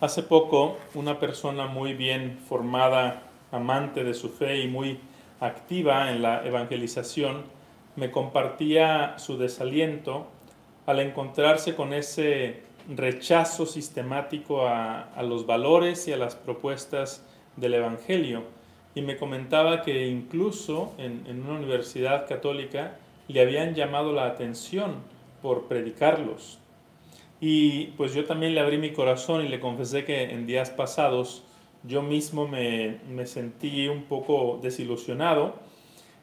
Hace poco, una persona muy bien formada, amante de su fe y muy activa en la evangelización, me compartía su desaliento al encontrarse con ese rechazo sistemático a, los valores y a las propuestas del Evangelio. Y me comentaba que incluso en, una universidad católica le habían llamado la atención por predicarlos. Y pues yo también le abrí mi corazón y le confesé que en días pasados yo mismo me, sentí un poco desilusionado,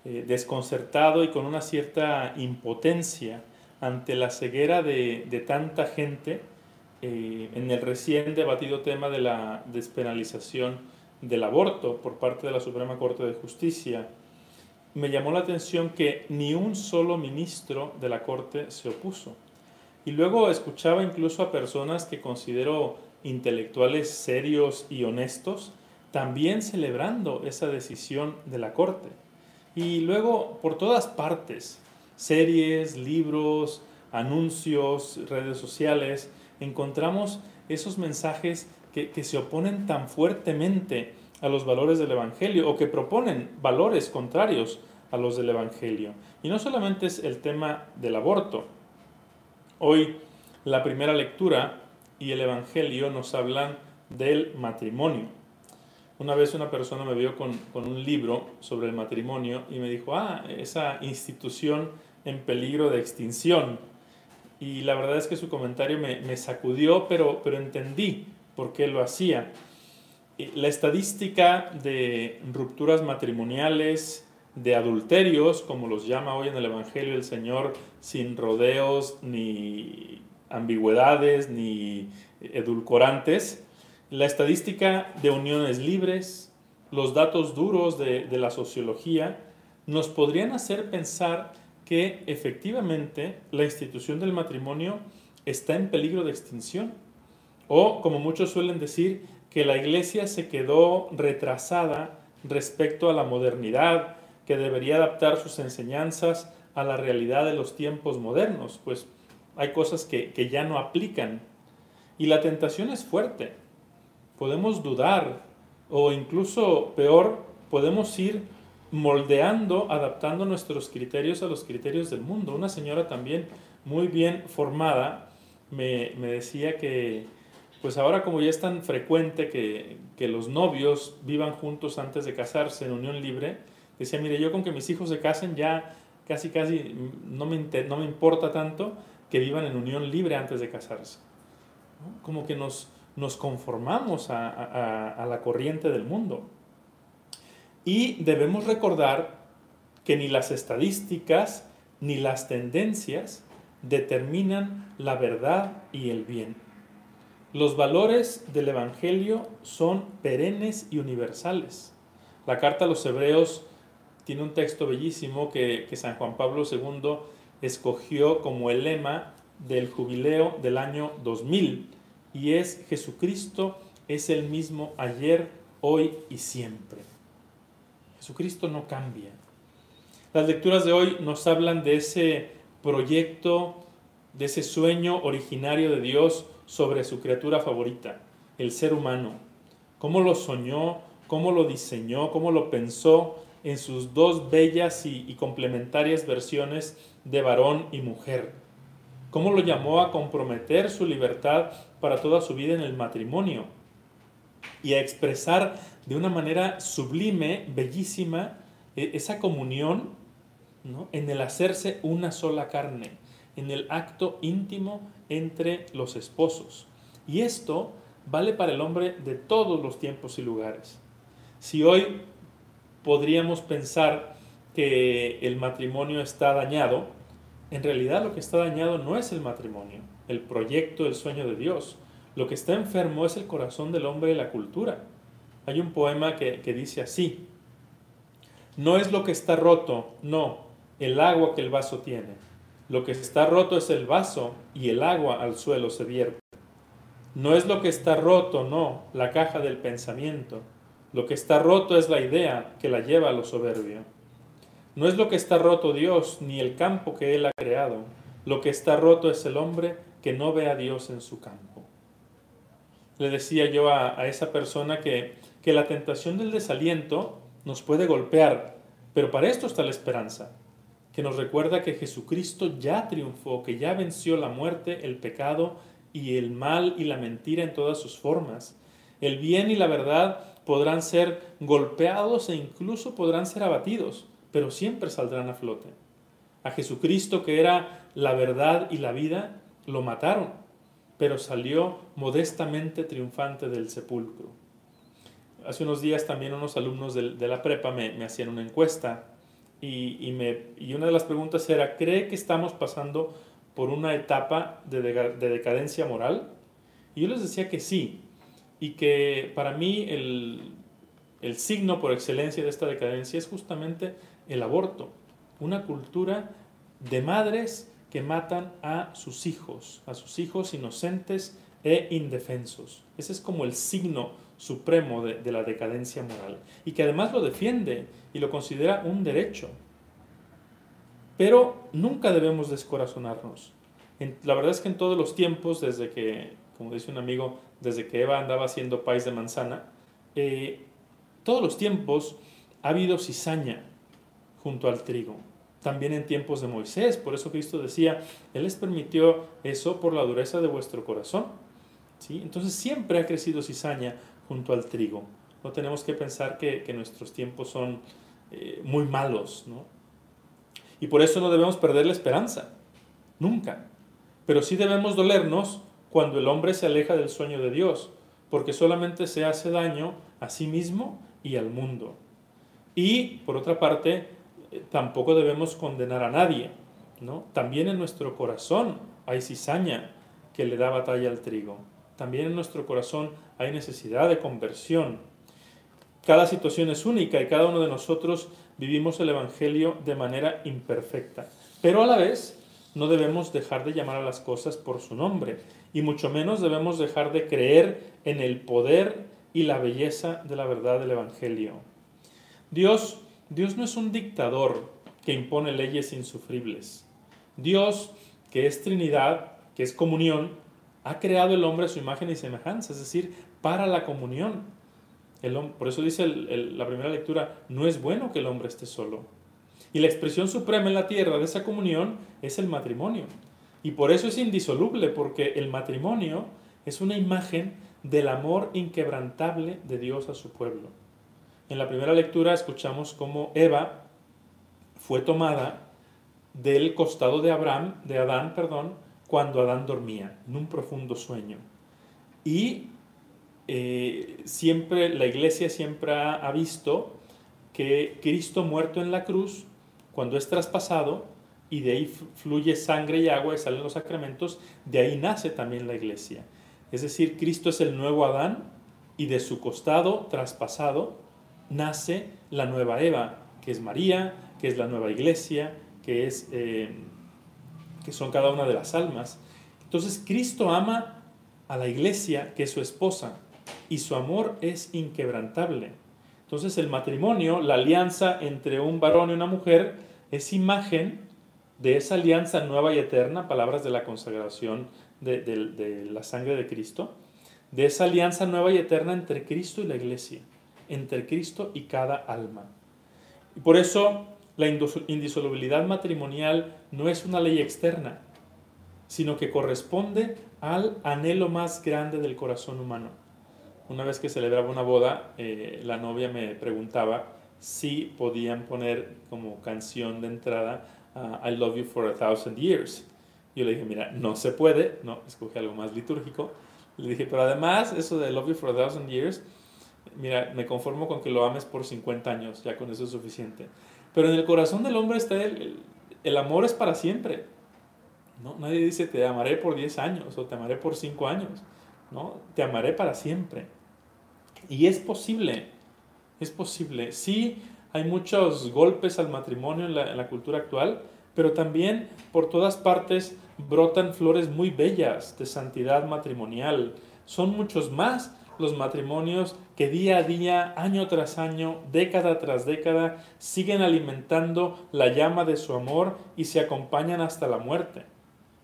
eh, desconcertado y con una cierta impotencia ante la ceguera de, tanta gente eh, en el recién debatido tema de la despenalización del aborto por parte de la Suprema Corte de Justicia. Me llamó la atención que ni un solo ministro de la Corte se opuso. Y luego escuchaba incluso a personas que considero intelectuales serios y honestos, también celebrando esa decisión de la Corte. Y luego por todas partes, series, libros, anuncios, redes sociales, encontramos esos mensajes que, que, se oponen tan fuertemente a los valores del Evangelio o que proponen valores contrarios a los del Evangelio. Y no solamente es el tema del aborto, Hoy la primera lectura y el Evangelio nos hablan del matrimonio. Una vez una persona me vio con, un libro sobre el matrimonio y me dijo, ah, esa institución en peligro de extinción. Y la verdad es que su comentario me, sacudió, pero, pero entendí por qué lo hacía. La estadística de rupturas matrimoniales, de adulterios, como los llama hoy en el Evangelio el Señor, sin rodeos, ni ambigüedades, ni edulcorantes. La estadística de uniones libres, los datos duros de, de la sociología, nos podrían hacer pensar que efectivamente la institución del matrimonio está en peligro de extinción. O, como muchos suelen decir, que la iglesia se quedó retrasada respecto a la modernidad, que debería adaptar sus enseñanzas a la realidad de los tiempos modernos, pues hay cosas que, ya no aplican. Y la tentación es fuerte. Podemos dudar o incluso peor, podemos ir moldeando, adaptando nuestros criterios a los criterios del mundo. Una señora también muy bien formada me, decía que, pues ahora como ya es tan frecuente que, que los novios vivan juntos antes de casarse en unión libre, Decía, mire, yo con que mis hijos se casen ya casi, casi no me, no me importa tanto que vivan en unión libre antes de casarse. Como que nos, nos conformamos a, a la corriente del mundo. Y debemos recordar que ni las estadísticas ni las tendencias determinan la verdad y el bien. Los valores del Evangelio son perennes y universales. La carta a los hebreos tiene un texto bellísimo que, San Juan Pablo II escogió como el lema del jubileo del año 2000 y es Jesucristo es el mismo ayer, hoy y siempre. Jesucristo no cambia. Las lecturas de hoy nos hablan de ese proyecto, de ese sueño originario de Dios sobre su criatura favorita, el ser humano. Cómo lo soñó, cómo lo diseñó, cómo lo pensó en sus dos bellas y, complementarias versiones de varón y mujer. Cómo lo llamó a comprometer su libertad para toda su vida en el matrimonio y a expresar de una manera sublime, bellísima, e, esa comunión en el hacerse una sola carne, en el acto íntimo entre los esposos. Y esto vale para el hombre de todos los tiempos y lugares. Si hoy podríamos pensar que el matrimonio está dañado, en realidad lo que está dañado no es el matrimonio, el proyecto, el sueño de Dios. Lo que está enfermo es el corazón del hombre y la cultura. Hay un poema que, dice así, no es lo que está roto, no, el agua que el vaso tiene. Lo que está roto es el vaso y el agua al suelo se vierte. No es lo que está roto, no, la caja del pensamiento. Lo que está roto es la idea que la lleva a lo soberbio. No es lo que está roto Dios, ni el campo que Él ha creado. Lo que está roto es el hombre que no ve a Dios en su campo. le decía yo a, esa persona que, que la tentación del desaliento nos puede golpear, pero para esto está la esperanza, que nos recuerda que Jesucristo ya triunfó, que ya venció la muerte, el pecado y el mal y la mentira en todas sus formas. El bien y la verdad podrán ser golpeados e incluso podrán ser abatidos, pero siempre saldrán a flote. A Jesucristo, que era la verdad y la vida, lo mataron, pero salió modestamente triunfante del sepulcro. Hace unos días también unos alumnos de, la prepa me, hacían una encuesta y, una de las preguntas era, ¿cree que estamos pasando por una etapa de decadencia moral? Y yo les decía que sí, y que para mí el, el signo por excelencia de esta decadencia es justamente el aborto, una cultura de madres que matan a sus hijos, a sus hijos inocentes e indefensos. Ese es como el signo supremo de, la decadencia moral y que además lo defiende y lo considera un derecho. Pero nunca debemos descorazonarnos. la verdad es que en todos los tiempos, desde que, como dice un amigo, desde que Eva andaba haciendo país de manzana, eh, todos los tiempos ha habido cizaña junto al trigo. También en tiempos de Moisés, por eso Cristo decía, Él les permitió eso por la dureza de vuestro corazón. ¿Sí? Entonces siempre ha crecido cizaña junto al trigo. No tenemos que pensar que, nuestros tiempos son eh, muy malos. ¿no? Y por eso no debemos perder la esperanza. Nunca. Pero sí debemos dolernos cuando el hombre se aleja del sueño de Dios, porque solamente se hace daño a sí mismo y al mundo. Y, por otra parte, eh, tampoco debemos condenar a nadie. ¿no? También en nuestro corazón hay cizaña que le da batalla al trigo. También en nuestro corazón hay necesidad de conversión. Cada situación es única y cada uno de nosotros vivimos el Evangelio de manera imperfecta. Pero a la vez no debemos dejar de llamar a las cosas por su nombre y mucho menos debemos dejar de creer en el poder y la belleza de la verdad del Evangelio. Dios, Dios no es un dictador que impone leyes insufribles. Dios, que es Trinidad, que es comunión, ha creado el hombre a su imagen y semejanza, es decir, para la comunión. El, por eso dice la primera lectura, no es bueno que el hombre esté solo. Y la expresión suprema en la tierra de esa comunión es el matrimonio. Y por eso es indisoluble, porque el matrimonio es una imagen del amor inquebrantable de Dios a su pueblo. En la primera lectura escuchamos cómo Eva fue tomada del costado de Abraham, de Adán, perdón, cuando Adán dormía, en un profundo sueño. Y eh, siempre, la iglesia siempre ha visto que Cristo muerto en la cruz cuando es traspasado y de ahí fluye sangre y agua y salen los sacramentos, de ahí nace también la iglesia. Es decir, Cristo es el nuevo Adán y de su costado traspasado nace la nueva Eva, que es María, que es la nueva iglesia, que, es, eh, que son cada una de las almas. Entonces Cristo ama a la iglesia, que es su esposa, y su amor es inquebrantable. Entonces el matrimonio, la alianza entre un varón y una mujer, es imagen de esa alianza nueva y eterna, palabras de la consagración de, la sangre de Cristo, de esa alianza nueva y eterna entre Cristo y la iglesia, entre Cristo y cada alma. Y por eso la indisolubilidad matrimonial no es una ley externa, sino que corresponde al anhelo más grande del corazón humano. Una vez que celebraba una boda, eh, la novia me preguntaba si podían poner como canción de entrada I love you for a thousand years. Yo le dije, mira, no se puede, no, escogí algo más litúrgico. Le dije, pero además, eso de I love you for a thousand years, mira, me conformo con que lo ames por 50 años, ya con eso es suficiente. Pero en el corazón del hombre está el, el, amor es para siempre. ¿no? Nadie dice te amaré por 10 años o te amaré por 5 años. ¿no? Te amaré para siempre. Y es posible, es posible. Sí, hay muchos golpes al matrimonio en la, cultura actual, pero también por todas partes brotan flores muy bellas de santidad matrimonial. Son muchos más los matrimonios que día a día, año tras año, década tras década, siguen alimentando la llama de su amor y se acompañan hasta la muerte.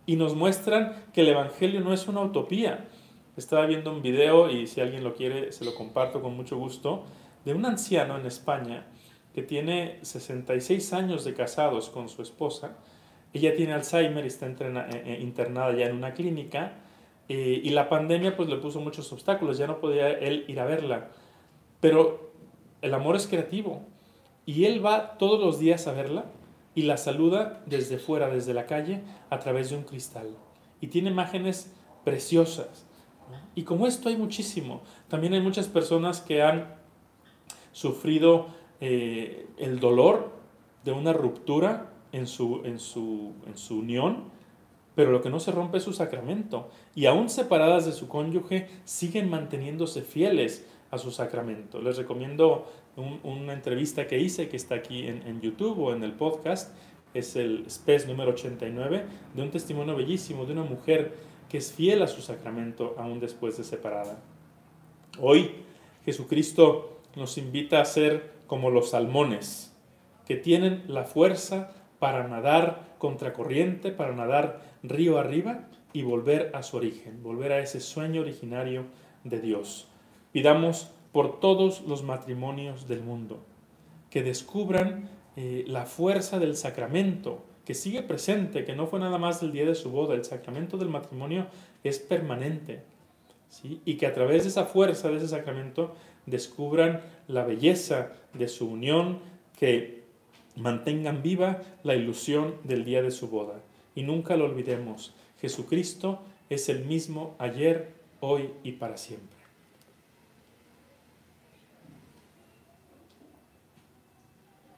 Y nos muestran que el Evangelio no es una utopía, estaba viendo un video y si alguien lo quiere se lo comparto con mucho gusto, de un anciano en España que tiene 66 años de casados con su esposa. Ella tiene Alzheimer y está eh, eh, internada ya en una clínica eh, y la pandemia pues le puso muchos obstáculos, ya no podía él ir a verla. Pero el amor es creativo y él va todos los días a verla y la saluda desde fuera, desde la calle, a través de un cristal. Y tiene imágenes preciosas. Y como esto hay muchísimo. También hay muchas personas que han sufrido eh, el dolor de una ruptura en su, en, su, en su unión, pero lo que no se rompe es su sacramento. Y aún separadas de su cónyuge, siguen manteniéndose fieles a su sacramento. Les recomiendo una entrevista que hice, que está aquí en, en, YouTube o en el podcast, es el SPES número 89, de un testimonio bellísimo de una mujer que es fiel a su sacramento aún después de separada. Hoy Jesucristo nos invita a ser como los salmones, que tienen la fuerza para nadar contracorriente, para nadar río arriba y volver a su origen, volver a ese sueño originario de Dios. Pidamos por todos los matrimonios del mundo, que descubran eh, la fuerza del sacramento, que sigue presente, que no fue nada más del día de su boda, el sacramento del matrimonio es permanente, y que a través de esa fuerza de ese sacramento descubran la belleza de su unión, que mantengan viva la ilusión del día de su boda. Y nunca lo olvidemos, Jesucristo es el mismo ayer, hoy y para siempre.